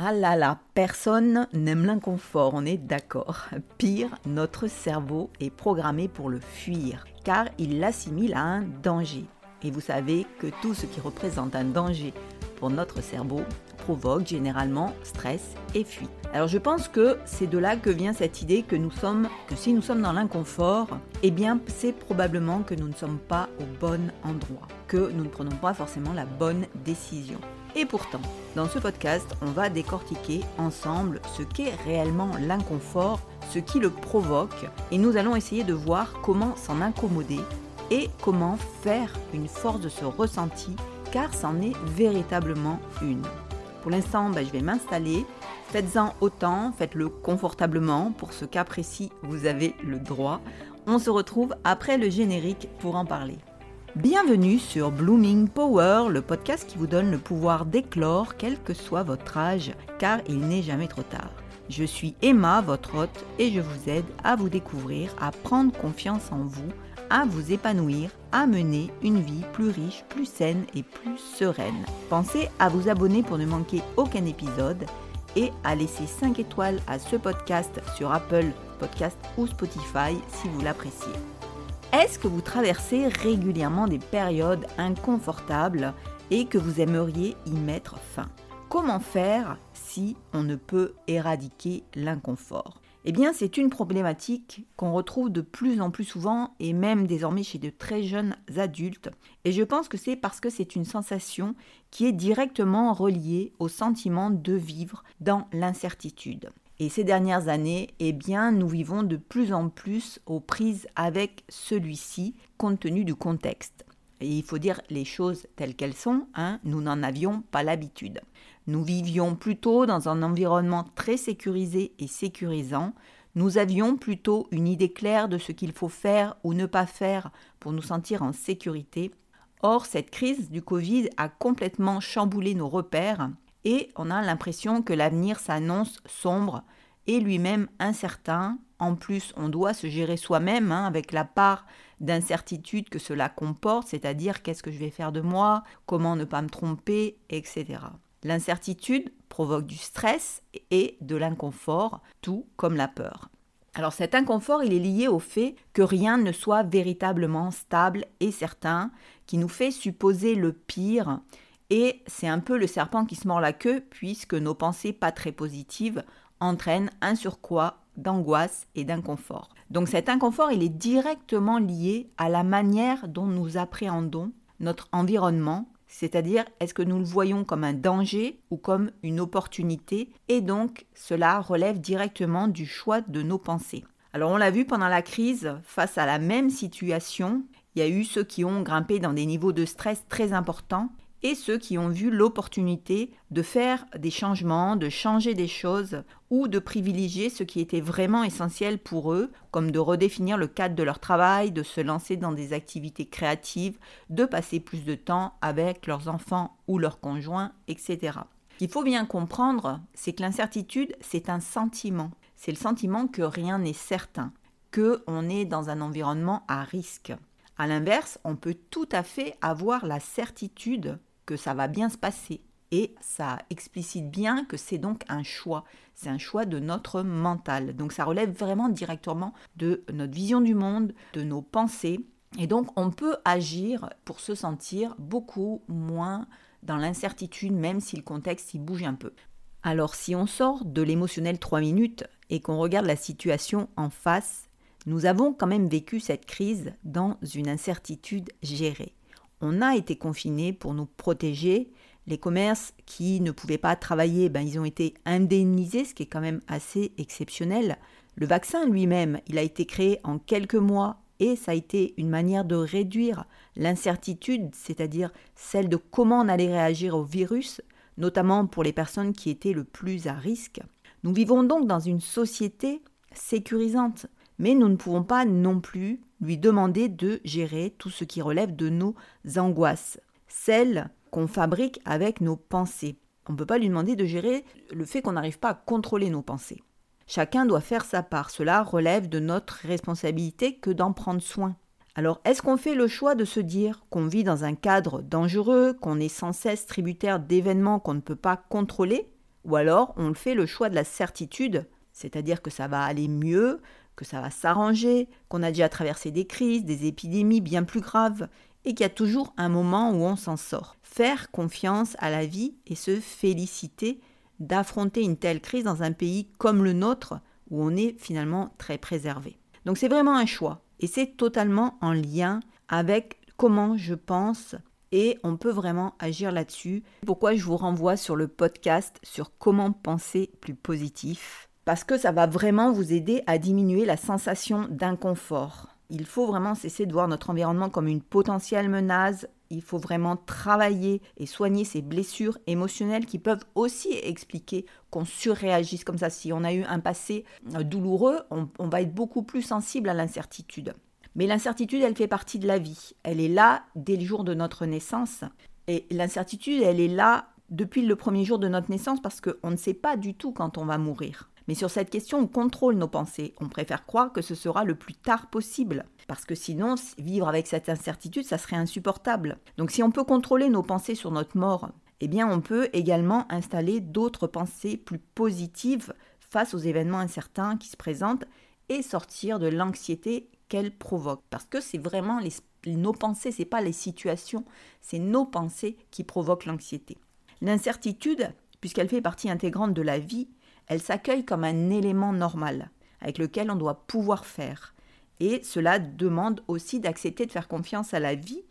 Ah là là, personne n'aime l'inconfort, on est d'accord. Pire, notre cerveau est programmé pour le fuir, car il l'assimile à un danger. Et vous savez que tout ce qui représente un danger pour notre cerveau provoque généralement stress et fuite. Alors je pense que c'est de là que vient cette idée que si nous sommes dans l'inconfort, eh bien c'est probablement que nous ne sommes pas au bon endroit, que nous ne prenons pas forcément la bonne décision. Et pourtant, dans ce podcast, on va décortiquer ensemble ce qu'est réellement l'inconfort, ce qui le provoque, et nous allons essayer de voir comment s'en accommoder et comment faire une force de ce ressenti, car c'en est véritablement une. Pour l'instant, ben, je vais m'installer. Faites-en autant, faites-le confortablement. Pour ce cas précis, vous avez le droit. On se retrouve après le générique pour en parler. Bienvenue sur Blooming Power, le podcast qui vous donne le pouvoir d'éclore quel que soit votre âge, car il n'est jamais trop tard. Je suis Emma, votre hôte, et je vous aide à vous découvrir, à prendre confiance en vous, à vous épanouir, à mener une vie plus riche, plus saine et plus sereine. Pensez à vous abonner pour ne manquer aucun épisode et à laisser 5 étoiles à ce podcast sur Apple Podcast ou Spotify si vous l'appréciez. Est-ce que vous traversez régulièrement des périodes inconfortables et que vous aimeriez y mettre fin? Comment faire si on ne peut éradiquer l'inconfort? Eh bien, c'est une problématique qu'on retrouve de plus en plus souvent et même désormais chez de très jeunes adultes. Et je pense que c'est parce que c'est une sensation qui est directement reliée au sentiment de vivre dans l'incertitude. Et ces dernières années, eh bien, nous vivons de plus en plus aux prises avec celui-ci, compte tenu du contexte. Et il faut dire les choses telles qu'elles sont, hein, nous n'en avions pas l'habitude. Nous vivions plutôt dans un environnement très sécurisé et sécurisant. Nous avions plutôt une idée claire de ce qu'il faut faire ou ne pas faire pour nous sentir en sécurité. Or, cette crise du Covid a complètement chamboulé nos repères et on a l'impression que l'avenir s'annonce sombre et lui-même incertain. En plus, on doit se gérer soi-même hein, avec la part d'incertitude que cela comporte, c'est-à-dire qu'est-ce que je vais faire de moi, comment ne pas me tromper, etc. L'incertitude provoque du stress et de l'inconfort, tout comme la peur. Alors cet inconfort, il est lié au fait que rien ne soit véritablement stable et certain, qui nous fait supposer le pire et c'est un peu le serpent qui se mord la queue, puisque nos pensées pas très positives entraînent un surcroît d'angoisse et d'inconfort. Donc cet inconfort, il est directement lié à la manière dont nous appréhendons notre environnement, c'est-à-dire est-ce que nous le voyons comme un danger ou comme une opportunité, et donc cela relève directement du choix de nos pensées. Alors on l'a vu pendant la crise, face à la même situation, il y a eu ceux qui ont grimpé dans des niveaux de stress très importants et ceux qui ont vu l'opportunité de faire des changements, de changer des choses ou de privilégier ce qui était vraiment essentiel pour eux, comme de redéfinir le cadre de leur travail, de se lancer dans des activités créatives, de passer plus de temps avec leurs enfants ou leurs conjoints, etc. Ce qu'il faut bien comprendre, c'est que l'incertitude, c'est un sentiment. C'est le sentiment que rien n'est certain, que on est dans un environnement à risque. A l'inverse, on peut tout à fait avoir la certitude que ça va bien se passer. Et ça explicite bien que c'est donc un choix. C'est un choix de notre mental. Donc ça relève vraiment directement de notre vision du monde, de nos pensées. Et donc on peut agir pour se sentir beaucoup moins dans l'incertitude, même si le contexte y bouge un peu. Alors si on sort de l'émotionnel 3 minutes et qu'on regarde la situation en face, nous avons quand même vécu cette crise dans une incertitude gérée on a été confinés pour nous protéger. Les commerces qui ne pouvaient pas travailler, ben, ils ont été indemnisés, ce qui est quand même assez exceptionnel. Le vaccin lui-même, il a été créé en quelques mois et ça a été une manière de réduire l'incertitude, c'est-à-dire celle de comment on allait réagir au virus, notamment pour les personnes qui étaient le plus à risque. Nous vivons donc dans une société sécurisante, mais nous ne pouvons pas non plus lui demander de gérer tout ce qui relève de nos angoisses, celles qu'on fabrique avec nos pensées. On ne peut pas lui demander de gérer le fait qu'on n'arrive pas à contrôler nos pensées. Chacun doit faire sa part, cela relève de notre responsabilité que d'en prendre soin. Alors est-ce qu'on fait le choix de se dire qu'on vit dans un cadre dangereux, qu'on est sans cesse tributaire d'événements qu'on ne peut pas contrôler? Ou alors on fait le choix de la certitude, c'est-à-dire que ça va aller mieux, que ça va s'arranger, qu'on a déjà traversé des crises, des épidémies bien plus graves, et qu'il y a toujours un moment où on s'en sort. Faire confiance à la vie et se féliciter d'affronter une telle crise dans un pays comme le nôtre, où on est finalement très préservé. Donc c'est vraiment un choix, et c'est totalement en lien avec comment je pense et on peut vraiment agir là-dessus. Pourquoi je vous renvoie sur le podcast sur comment penser plus positif parce que ça va vraiment vous aider à diminuer la sensation d'inconfort. Il faut vraiment cesser de voir notre environnement comme une potentielle menace. Il faut vraiment travailler et soigner ces blessures émotionnelles qui peuvent aussi expliquer qu'on surréagisse comme ça. Si on a eu un passé euh, douloureux, on, on va être beaucoup plus sensible à l'incertitude. Mais l'incertitude, elle fait partie de la vie. Elle est là dès le jour de notre naissance. Et l'incertitude, elle est là depuis le premier jour de notre naissance parce qu'on ne sait pas du tout quand on va mourir. Mais sur cette question, on contrôle nos pensées. On préfère croire que ce sera le plus tard possible. Parce que sinon, vivre avec cette incertitude, ça serait insupportable. Donc si on peut contrôler nos pensées sur notre mort, eh bien on peut également installer d'autres pensées plus positives face aux événements incertains qui se présentent et sortir de l'anxiété qu'elles provoquent. Parce que c'est vraiment nos pensées, c'est pas les situations, c'est nos pensées qui provoquent l'anxiété. L'incertitude, puisqu'elle fait partie intégrante de la vie, elle s'accueille comme un élément normal, avec lequel on doit pouvoir faire. Et cela demande aussi d'accepter de faire confiance à la vie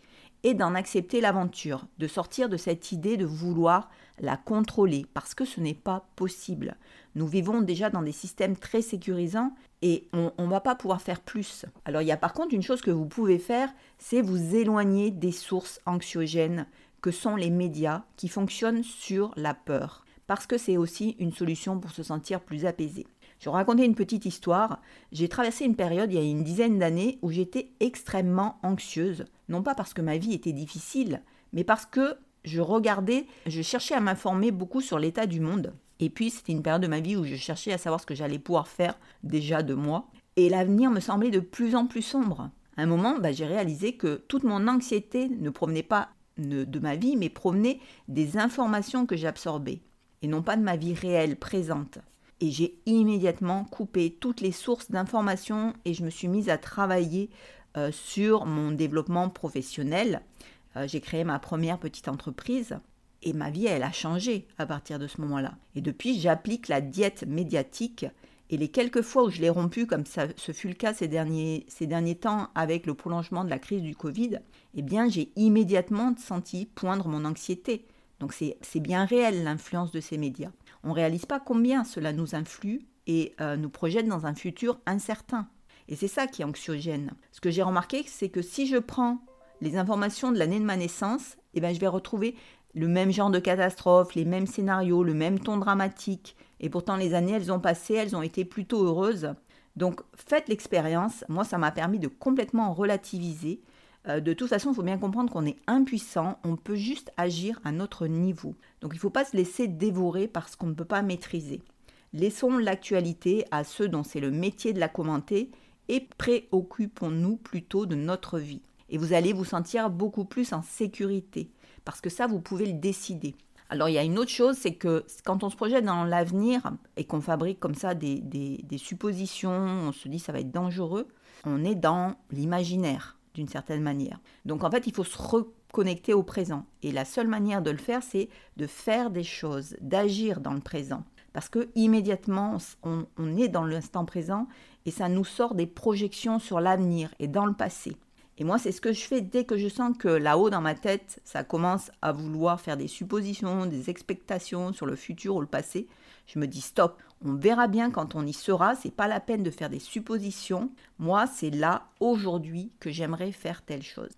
et d'en accepter l'aventure, de sortir de cette idée de vouloir la contrôler, parce que ce n'est pas possible. Nous vivons déjà dans des systèmes très sécurisants et on ne va pas pouvoir faire plus. Alors il y a par contre une chose que vous pouvez faire, c'est vous éloigner des sources anxiogènes que sont les médias qui fonctionnent sur la peur parce que c'est aussi une solution pour se sentir plus apaisé. Je vais raconter une petite histoire. J'ai traversé une période il y a une dizaine d'années où j'étais extrêmement anxieuse, non pas parce que ma vie était difficile, mais parce que je regardais, je cherchais à m'informer beaucoup sur l'état du monde. Et puis c'était une période de ma vie où je cherchais à savoir ce que j'allais pouvoir faire déjà de moi. Et l'avenir me semblait de plus en plus sombre. À un moment, bah, j'ai réalisé que toute mon anxiété ne provenait pas de ma vie, mais provenait des informations que j'absorbais et non pas de ma vie réelle, présente. Et j'ai immédiatement coupé toutes les sources d'informations et je me suis mise à travailler euh, sur mon développement professionnel. Euh, j'ai créé ma première petite entreprise et ma vie, elle a changé à partir de ce moment-là. Et depuis, j'applique la diète médiatique et les quelques fois où je l'ai rompue, comme ça, ce fut le cas ces derniers, ces derniers temps avec le prolongement de la crise du Covid, eh bien j'ai immédiatement senti poindre mon anxiété. Donc c'est bien réel l'influence de ces médias. On ne réalise pas combien cela nous influe et euh, nous projette dans un futur incertain. Et c'est ça qui est anxiogène. Ce que j'ai remarqué, c'est que si je prends les informations de l'année de ma naissance, eh ben, je vais retrouver le même genre de catastrophe, les mêmes scénarios, le même ton dramatique. Et pourtant, les années, elles ont passé, elles ont été plutôt heureuses. Donc, faites l'expérience. Moi, ça m'a permis de complètement relativiser de toute façon, il faut bien comprendre qu'on est impuissant, on peut juste agir à notre niveau. Donc il ne faut pas se laisser dévorer par ce qu'on ne peut pas maîtriser. Laissons l'actualité à ceux dont c'est le métier de la commenter et préoccupons-nous plutôt de notre vie. Et vous allez vous sentir beaucoup plus en sécurité, parce que ça, vous pouvez le décider. Alors il y a une autre chose, c'est que quand on se projette dans l'avenir et qu'on fabrique comme ça des, des suppositions, on se dit ça va être dangereux, on est dans l'imaginaire d'une certaine manière. Donc en fait, il faut se reconnecter au présent. Et la seule manière de le faire, c'est de faire des choses, d'agir dans le présent. Parce que immédiatement, on, on est dans l'instant présent et ça nous sort des projections sur l'avenir et dans le passé. Et moi, c'est ce que je fais dès que je sens que là-haut dans ma tête, ça commence à vouloir faire des suppositions, des expectations sur le futur ou le passé. Je me dis stop, on verra bien quand on y sera, c'est pas la peine de faire des suppositions. Moi, c'est là, aujourd'hui, que j'aimerais faire telle chose.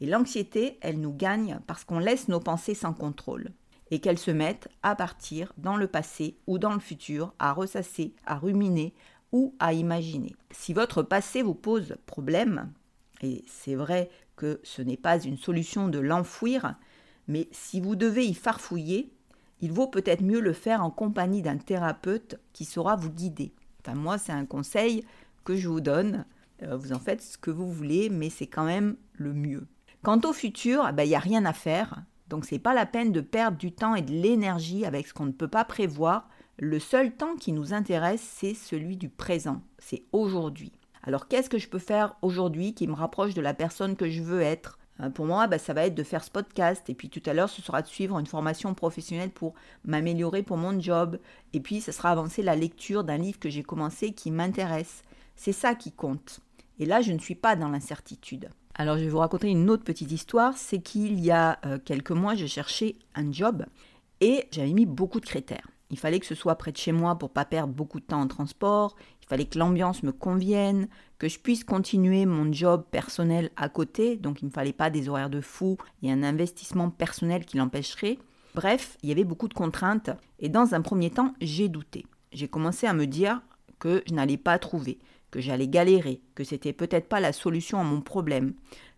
Et l'anxiété, elle nous gagne parce qu'on laisse nos pensées sans contrôle et qu'elles se mettent à partir dans le passé ou dans le futur, à ressasser, à ruminer ou à imaginer. Si votre passé vous pose problème, et c'est vrai que ce n'est pas une solution de l'enfouir, mais si vous devez y farfouiller, il vaut peut-être mieux le faire en compagnie d'un thérapeute qui saura vous guider. Enfin, moi, c'est un conseil que je vous donne. Euh, vous en faites ce que vous voulez, mais c'est quand même le mieux. Quant au futur, eh ben, il n'y a rien à faire. Donc c'est pas la peine de perdre du temps et de l'énergie avec ce qu'on ne peut pas prévoir. Le seul temps qui nous intéresse, c'est celui du présent, c'est aujourd'hui. Alors qu'est-ce que je peux faire aujourd'hui qui me rapproche de la personne que je veux être? Pour moi, bah, ça va être de faire ce podcast. Et puis tout à l'heure, ce sera de suivre une formation professionnelle pour m'améliorer pour mon job. Et puis, ce sera avancer la lecture d'un livre que j'ai commencé qui m'intéresse. C'est ça qui compte. Et là, je ne suis pas dans l'incertitude. Alors, je vais vous raconter une autre petite histoire. C'est qu'il y a euh, quelques mois, je cherchais un job et j'avais mis beaucoup de critères. Il fallait que ce soit près de chez moi pour pas perdre beaucoup de temps en transport. Il fallait que l'ambiance me convienne, que je puisse continuer mon job personnel à côté. Donc il ne me fallait pas des horaires de fou et un investissement personnel qui l'empêcherait. Bref, il y avait beaucoup de contraintes. Et dans un premier temps, j'ai douté. J'ai commencé à me dire que je n'allais pas trouver, que j'allais galérer, que c'était peut-être pas la solution à mon problème,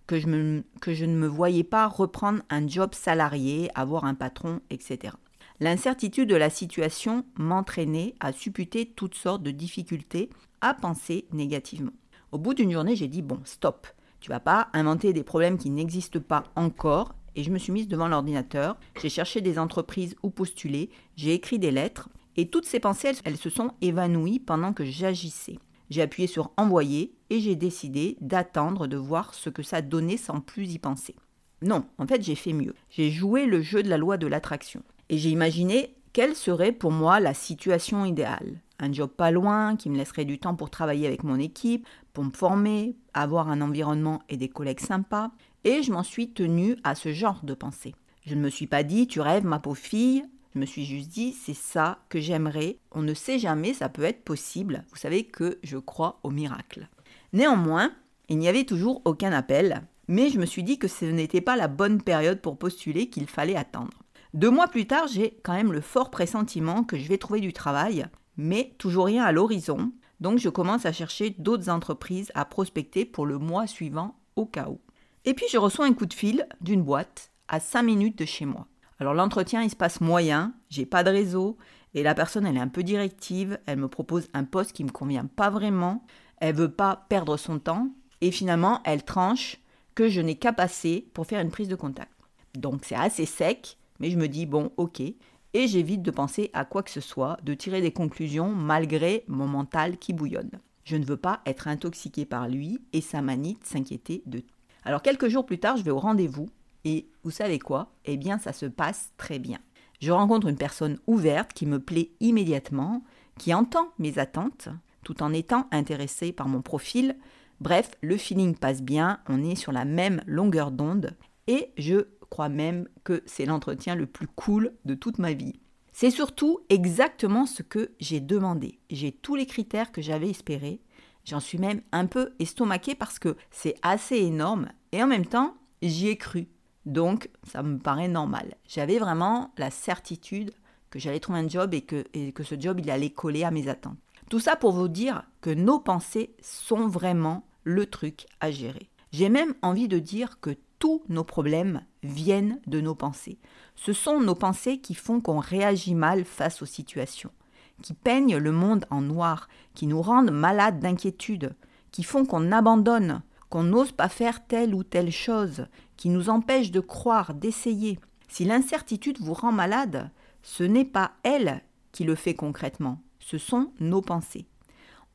que je, que je ne me voyais pas reprendre un job salarié, avoir un patron, etc. L'incertitude de la situation m'entraînait à supputer toutes sortes de difficultés, à penser négativement. Au bout d'une journée, j'ai dit bon, stop. Tu vas pas inventer des problèmes qui n'existent pas encore. Et je me suis mise devant l'ordinateur, j'ai cherché des entreprises où postuler, j'ai écrit des lettres, et toutes ces pensées, elles, se sont évanouies pendant que j'agissais. J'ai appuyé sur envoyer et j'ai décidé d'attendre de voir ce que ça donnait sans plus y penser. Non, en fait j'ai fait mieux. J'ai joué le jeu de la loi de l'attraction. Et j'ai imaginé quelle serait pour moi la situation idéale. Un job pas loin, qui me laisserait du temps pour travailler avec mon équipe, pour me former, avoir un environnement et des collègues sympas. Et je m'en suis tenue à ce genre de pensée. Je ne me suis pas dit, tu rêves ma pauvre fille. Je me suis juste dit, c'est ça que j'aimerais. On ne sait jamais, ça peut être possible. Vous savez que je crois au miracle. Néanmoins, il n'y avait toujours aucun appel, mais je me suis dit que ce n'était pas la bonne période pour postuler qu'il fallait attendre. Deux mois plus tard, j'ai quand même le fort pressentiment que je vais trouver du travail, mais toujours rien à l'horizon. Donc je commence à chercher d'autres entreprises à prospecter pour le mois suivant au cas où. Et puis je reçois un coup de fil d'une boîte à 5 minutes de chez moi. Alors l'entretien il se passe moyen, j'ai pas de réseau et la personne elle est un peu directive, elle me propose un poste qui me convient pas vraiment, elle veut pas perdre son temps et finalement elle tranche que je n'ai qu'à passer pour faire une prise de contact. Donc c'est assez sec mais je me dis, bon, ok. Et j'évite de penser à quoi que ce soit, de tirer des conclusions malgré mon mental qui bouillonne. Je ne veux pas être intoxiqué par lui et sa manie de s'inquiéter de tout. Alors quelques jours plus tard, je vais au rendez-vous et vous savez quoi? Eh bien, ça se passe très bien. Je rencontre une personne ouverte qui me plaît immédiatement, qui entend mes attentes tout en étant intéressée par mon profil. Bref, le feeling passe bien, on est sur la même longueur d'onde et je crois même que c'est l'entretien le plus cool de toute ma vie. C'est surtout exactement ce que j'ai demandé. J'ai tous les critères que j'avais espérés. J'en suis même un peu estomaquée parce que c'est assez énorme et en même temps, j'y ai cru. Donc, ça me paraît normal. J'avais vraiment la certitude que j'allais trouver un job et que, et que ce job, il allait coller à mes attentes. Tout ça pour vous dire que nos pensées sont vraiment le truc à gérer. J'ai même envie de dire que tous nos problèmes viennent de nos pensées. Ce sont nos pensées qui font qu'on réagit mal face aux situations, qui peignent le monde en noir, qui nous rendent malades d'inquiétude, qui font qu'on abandonne, qu'on n'ose pas faire telle ou telle chose, qui nous empêchent de croire, d'essayer. Si l'incertitude vous rend malade, ce n'est pas elle qui le fait concrètement, ce sont nos pensées.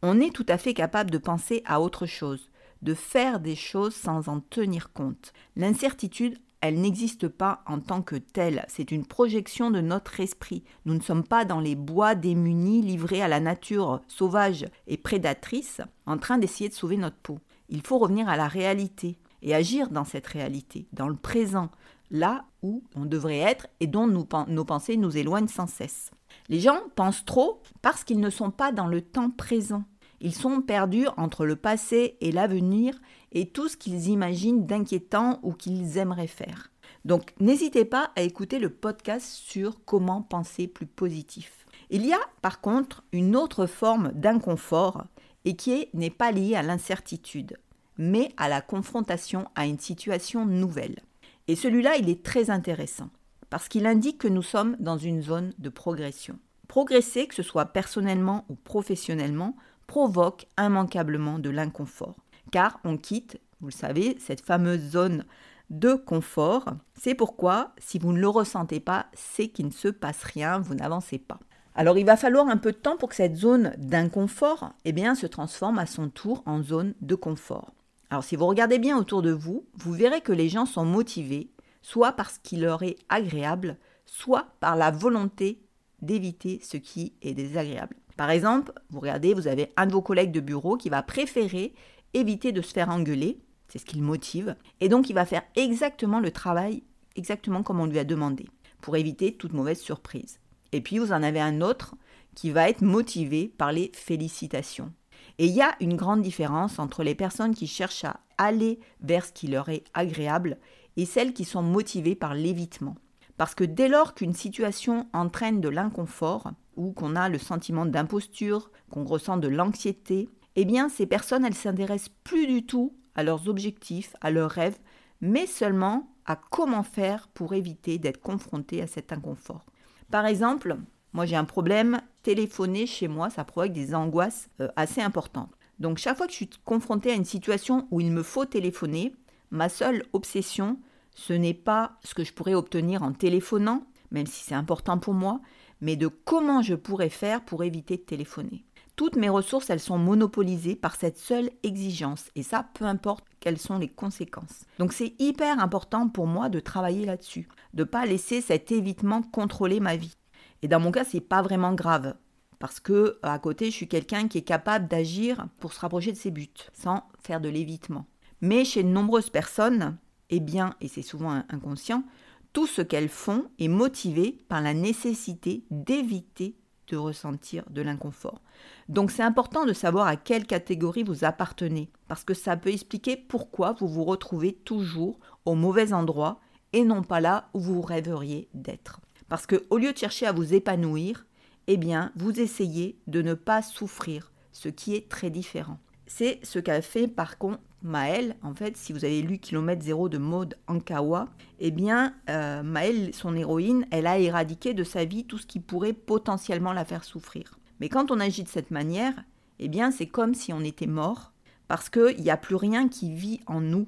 On est tout à fait capable de penser à autre chose, de faire des choses sans en tenir compte. L'incertitude, elle n'existe pas en tant que telle, c'est une projection de notre esprit. Nous ne sommes pas dans les bois démunis livrés à la nature sauvage et prédatrice en train d'essayer de sauver notre peau. Il faut revenir à la réalité et agir dans cette réalité, dans le présent, là où on devrait être et dont nos pensées nous éloignent sans cesse. Les gens pensent trop parce qu'ils ne sont pas dans le temps présent. Ils sont perdus entre le passé et l'avenir et tout ce qu'ils imaginent d'inquiétant ou qu'ils aimeraient faire. Donc n'hésitez pas à écouter le podcast sur comment penser plus positif. Il y a par contre une autre forme d'inconfort et qui n'est pas liée à l'incertitude, mais à la confrontation à une situation nouvelle. Et celui-là, il est très intéressant parce qu'il indique que nous sommes dans une zone de progression. Progresser, que ce soit personnellement ou professionnellement, provoque immanquablement de l'inconfort, car on quitte, vous le savez, cette fameuse zone de confort. C'est pourquoi, si vous ne le ressentez pas, c'est qu'il ne se passe rien, vous n'avancez pas. Alors il va falloir un peu de temps pour que cette zone d'inconfort eh bien, se transforme à son tour en zone de confort. Alors si vous regardez bien autour de vous, vous verrez que les gens sont motivés, soit parce qu'il leur est agréable, soit par la volonté d'éviter ce qui est désagréable. Par exemple, vous regardez, vous avez un de vos collègues de bureau qui va préférer éviter de se faire engueuler, c'est ce qui le motive, et donc il va faire exactement le travail exactement comme on lui a demandé, pour éviter toute mauvaise surprise. Et puis vous en avez un autre qui va être motivé par les félicitations. Et il y a une grande différence entre les personnes qui cherchent à aller vers ce qui leur est agréable et celles qui sont motivées par l'évitement. Parce que dès lors qu'une situation entraîne de l'inconfort, ou qu'on a le sentiment d'imposture, qu'on ressent de l'anxiété, eh bien ces personnes, elles s'intéressent plus du tout à leurs objectifs, à leurs rêves, mais seulement à comment faire pour éviter d'être confrontées à cet inconfort. Par exemple, moi j'ai un problème, téléphoner chez moi, ça provoque des angoisses euh, assez importantes. Donc chaque fois que je suis confrontée à une situation où il me faut téléphoner, ma seule obsession, ce n'est pas ce que je pourrais obtenir en téléphonant, même si c'est important pour moi, mais de comment je pourrais faire pour éviter de téléphoner. Toutes mes ressources, elles sont monopolisées par cette seule exigence, et ça, peu importe quelles sont les conséquences. Donc c'est hyper important pour moi de travailler là-dessus, de ne pas laisser cet évitement contrôler ma vie. Et dans mon cas, c'est pas vraiment grave, parce que à côté, je suis quelqu'un qui est capable d'agir pour se rapprocher de ses buts, sans faire de l'évitement. Mais chez de nombreuses personnes, eh bien, et c'est souvent inconscient, tout ce qu'elles font est motivé par la nécessité d'éviter de ressentir de l'inconfort. Donc c'est important de savoir à quelle catégorie vous appartenez, parce que ça peut expliquer pourquoi vous vous retrouvez toujours au mauvais endroit et non pas là où vous rêveriez d'être. Parce que au lieu de chercher à vous épanouir, eh bien, vous essayez de ne pas souffrir, ce qui est très différent. C'est ce qu'a fait par contre Maëlle, en fait, si vous avez lu Kilomètre zéro de Maud Ankawa, eh bien, euh, Maëlle, son héroïne, elle a éradiqué de sa vie tout ce qui pourrait potentiellement la faire souffrir. Mais quand on agit de cette manière, eh bien, c'est comme si on était mort, parce qu'il n'y a plus rien qui vit en nous.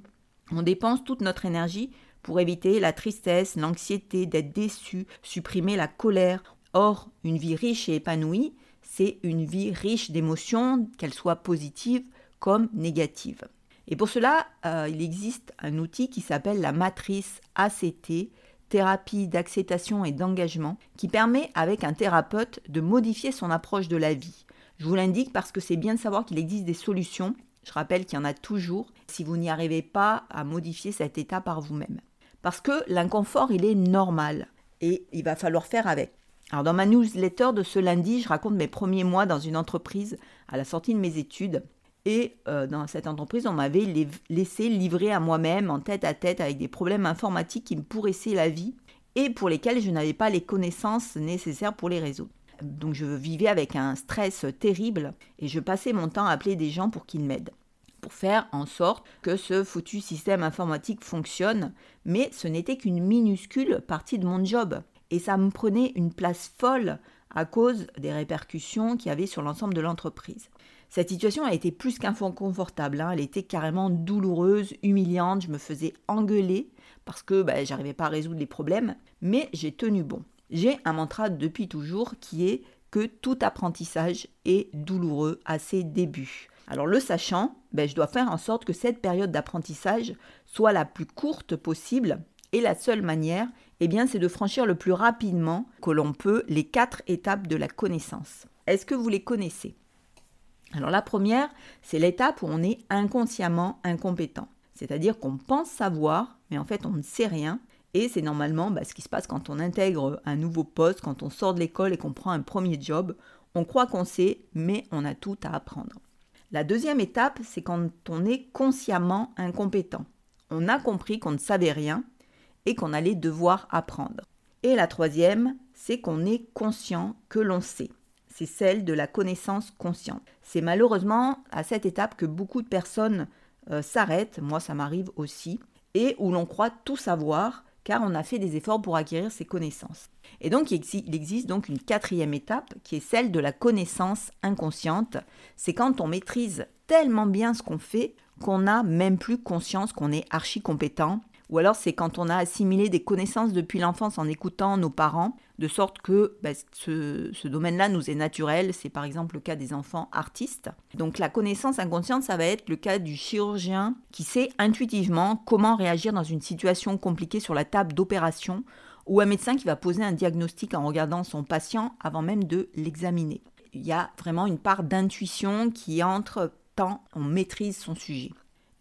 On dépense toute notre énergie pour éviter la tristesse, l'anxiété, d'être déçu, supprimer la colère. Or, une vie riche et épanouie, c'est une vie riche d'émotions, qu'elles soient positives comme négatives. Et pour cela, euh, il existe un outil qui s'appelle la matrice ACT, thérapie d'acceptation et d'engagement, qui permet avec un thérapeute de modifier son approche de la vie. Je vous l'indique parce que c'est bien de savoir qu'il existe des solutions. Je rappelle qu'il y en a toujours si vous n'y arrivez pas à modifier cet état par vous-même. Parce que l'inconfort, il est normal et il va falloir faire avec. Alors dans ma newsletter de ce lundi, je raconte mes premiers mois dans une entreprise à la sortie de mes études. Et euh, dans cette entreprise, on m'avait laissé livrer à moi-même en tête à tête avec des problèmes informatiques qui me pourrissaient la vie et pour lesquels je n'avais pas les connaissances nécessaires pour les résoudre. Donc je vivais avec un stress terrible et je passais mon temps à appeler des gens pour qu'ils m'aident pour faire en sorte que ce foutu système informatique fonctionne, mais ce n'était qu'une minuscule partie de mon job. Et ça me prenait une place folle à cause des répercussions qu'il y avait sur l'ensemble de l'entreprise. Cette situation a été plus qu'inconfortable, hein. elle était carrément douloureuse, humiliante, je me faisais engueuler parce que bah, j'arrivais pas à résoudre les problèmes, mais j'ai tenu bon. J'ai un mantra depuis toujours qui est que tout apprentissage est douloureux à ses débuts. Alors le sachant, ben, je dois faire en sorte que cette période d'apprentissage soit la plus courte possible et la seule manière, eh bien, c'est de franchir le plus rapidement que l'on peut les quatre étapes de la connaissance. Est-ce que vous les connaissez? Alors la première, c'est l'étape où on est inconsciemment incompétent. C'est-à-dire qu'on pense savoir, mais en fait on ne sait rien. Et c'est normalement bah, ce qui se passe quand on intègre un nouveau poste, quand on sort de l'école et qu'on prend un premier job. On croit qu'on sait, mais on a tout à apprendre. La deuxième étape, c'est quand on est consciemment incompétent. On a compris qu'on ne savait rien et qu'on allait devoir apprendre. Et la troisième, c'est qu'on est conscient que l'on sait c'est celle de la connaissance consciente. C'est malheureusement à cette étape que beaucoup de personnes euh, s'arrêtent, moi ça m'arrive aussi, et où l'on croit tout savoir car on a fait des efforts pour acquérir ces connaissances. Et donc il existe donc une quatrième étape qui est celle de la connaissance inconsciente. C'est quand on maîtrise tellement bien ce qu'on fait qu'on n'a même plus conscience qu'on est archi compétent Ou alors c'est quand on a assimilé des connaissances depuis l'enfance en écoutant nos parents, de sorte que bah, ce, ce domaine-là nous est naturel. C'est par exemple le cas des enfants artistes. Donc la connaissance inconsciente, ça va être le cas du chirurgien qui sait intuitivement comment réagir dans une situation compliquée sur la table d'opération ou un médecin qui va poser un diagnostic en regardant son patient avant même de l'examiner. Il y a vraiment une part d'intuition qui entre tant on maîtrise son sujet.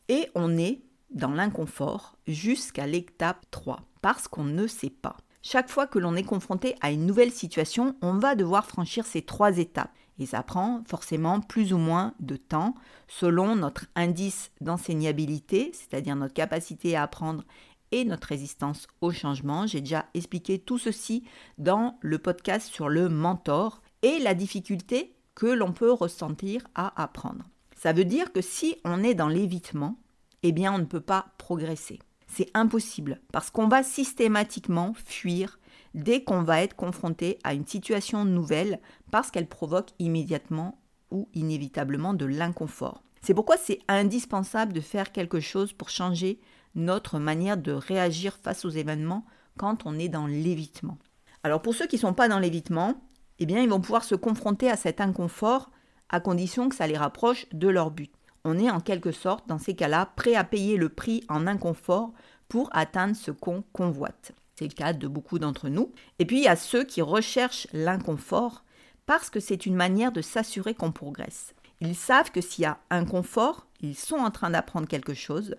Et on est dans l'inconfort jusqu'à l'étape 3, parce qu'on ne sait pas. Chaque fois que l'on est confronté à une nouvelle situation, on va devoir franchir ces trois étapes. Et ça prend forcément plus ou moins de temps selon notre indice d'enseignabilité, c'est-à-dire notre capacité à apprendre et notre résistance au changement. J'ai déjà expliqué tout ceci dans le podcast sur le mentor et la difficulté que l'on peut ressentir à apprendre. Ça veut dire que si on est dans l'évitement, eh bien on ne peut pas progresser. C'est impossible parce qu'on va systématiquement fuir dès qu'on va être confronté à une situation nouvelle parce qu'elle provoque immédiatement ou inévitablement de l'inconfort. C'est pourquoi c'est indispensable de faire quelque chose pour changer notre manière de réagir face aux événements quand on est dans l'évitement. Alors pour ceux qui ne sont pas dans l'évitement, eh bien ils vont pouvoir se confronter à cet inconfort à condition que ça les rapproche de leur but on est en quelque sorte, dans ces cas-là, prêt à payer le prix en inconfort pour atteindre ce qu'on convoite. C'est le cas de beaucoup d'entre nous. Et puis il y a ceux qui recherchent l'inconfort parce que c'est une manière de s'assurer qu'on progresse. Ils savent que s'il y a inconfort, ils sont en train d'apprendre quelque chose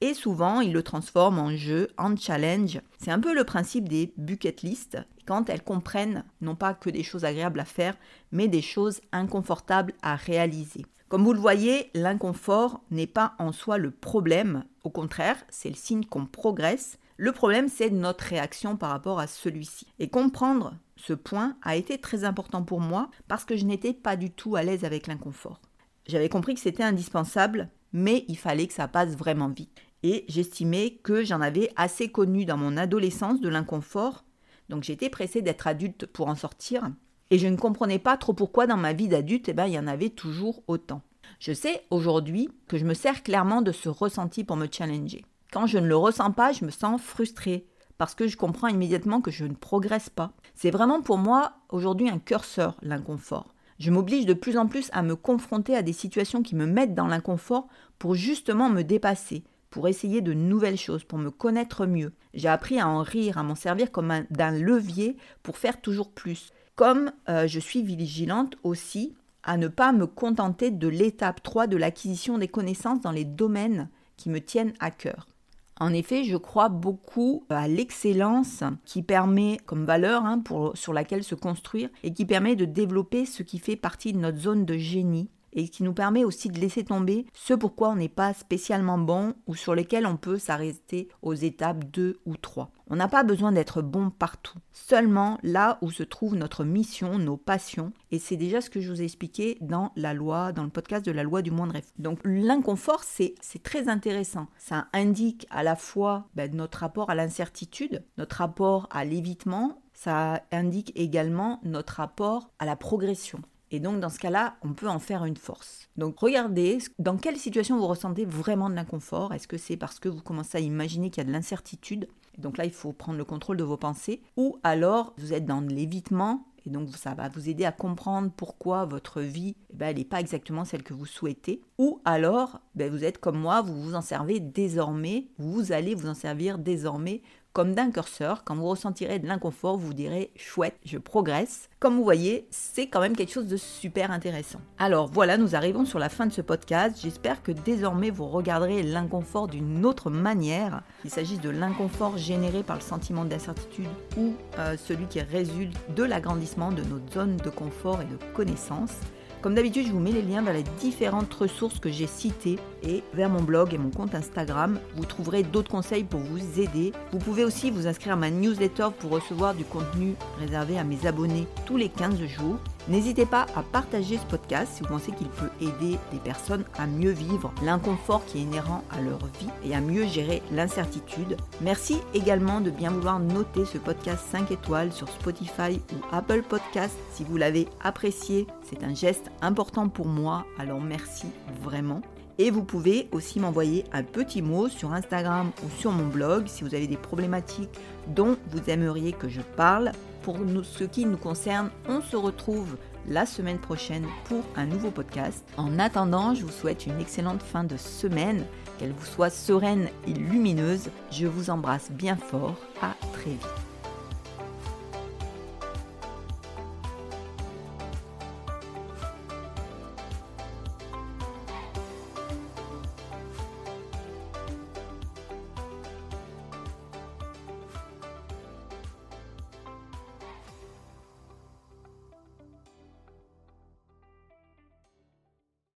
et souvent ils le transforment en jeu, en challenge. C'est un peu le principe des bucket lists quand elles comprennent non pas que des choses agréables à faire, mais des choses inconfortables à réaliser. Comme vous le voyez, l'inconfort n'est pas en soi le problème, au contraire, c'est le signe qu'on progresse. Le problème, c'est notre réaction par rapport à celui-ci. Et comprendre ce point a été très important pour moi parce que je n'étais pas du tout à l'aise avec l'inconfort. J'avais compris que c'était indispensable, mais il fallait que ça passe vraiment vite. Et j'estimais que j'en avais assez connu dans mon adolescence de l'inconfort, donc j'étais pressée d'être adulte pour en sortir. Et je ne comprenais pas trop pourquoi dans ma vie d'adulte, eh ben, il y en avait toujours autant. Je sais aujourd'hui que je me sers clairement de ce ressenti pour me challenger. Quand je ne le ressens pas, je me sens frustrée parce que je comprends immédiatement que je ne progresse pas. C'est vraiment pour moi aujourd'hui un curseur, l'inconfort. Je m'oblige de plus en plus à me confronter à des situations qui me mettent dans l'inconfort pour justement me dépasser, pour essayer de nouvelles choses, pour me connaître mieux. J'ai appris à en rire, à m'en servir comme d'un levier pour faire toujours plus, comme euh, je suis vigilante aussi à ne pas me contenter de l'étape 3 de l'acquisition des connaissances dans les domaines qui me tiennent à cœur. En effet, je crois beaucoup à l'excellence qui permet comme valeur hein, sur laquelle se construire et qui permet de développer ce qui fait partie de notre zone de génie et qui nous permet aussi de laisser tomber ce pourquoi on n'est pas spécialement bon ou sur lesquels on peut s'arrêter aux étapes 2 ou 3. On n'a pas besoin d'être bon partout, seulement là où se trouve notre mission, nos passions, et c'est déjà ce que je vous ai expliqué dans la loi, dans le podcast de la loi du moindre effort. Donc l'inconfort, c'est très intéressant. Ça indique à la fois ben, notre rapport à l'incertitude, notre rapport à l'évitement, ça indique également notre rapport à la progression. Et donc dans ce cas-là, on peut en faire une force. Donc regardez dans quelle situation vous ressentez vraiment de l'inconfort. Est-ce que c'est parce que vous commencez à imaginer qu'il y a de l'incertitude Donc là, il faut prendre le contrôle de vos pensées. Ou alors vous êtes dans l'évitement et donc ça va vous aider à comprendre pourquoi votre vie, eh ben, elle n'est pas exactement celle que vous souhaitez. Ou alors, ben, vous êtes comme moi, vous vous en servez désormais, vous allez vous en servir désormais comme d'un curseur. Quand vous ressentirez de l'inconfort, vous direz chouette, je progresse. Comme vous voyez, c'est quand même quelque chose de super intéressant. Alors voilà, nous arrivons sur la fin de ce podcast. J'espère que désormais vous regarderez l'inconfort d'une autre manière, qu'il s'agisse de l'inconfort généré par le sentiment d'incertitude ou euh, celui qui résulte de l'agrandissement de notre zone de confort et de connaissance. Comme d'habitude, je vous mets les liens vers les différentes ressources que j'ai citées et vers mon blog et mon compte Instagram. Vous trouverez d'autres conseils pour vous aider. Vous pouvez aussi vous inscrire à ma newsletter pour recevoir du contenu réservé à mes abonnés tous les 15 jours. N'hésitez pas à partager ce podcast si vous pensez qu'il peut aider des personnes à mieux vivre l'inconfort qui est inhérent à leur vie et à mieux gérer l'incertitude. Merci également de bien vouloir noter ce podcast 5 étoiles sur Spotify ou Apple Podcast si vous l'avez apprécié. C'est un geste important pour moi, alors merci vraiment. Et vous pouvez aussi m'envoyer un petit mot sur Instagram ou sur mon blog si vous avez des problématiques dont vous aimeriez que je parle. Pour ce qui nous concerne, on se retrouve la semaine prochaine pour un nouveau podcast. En attendant, je vous souhaite une excellente fin de semaine, qu'elle vous soit sereine et lumineuse. Je vous embrasse bien fort. À très vite.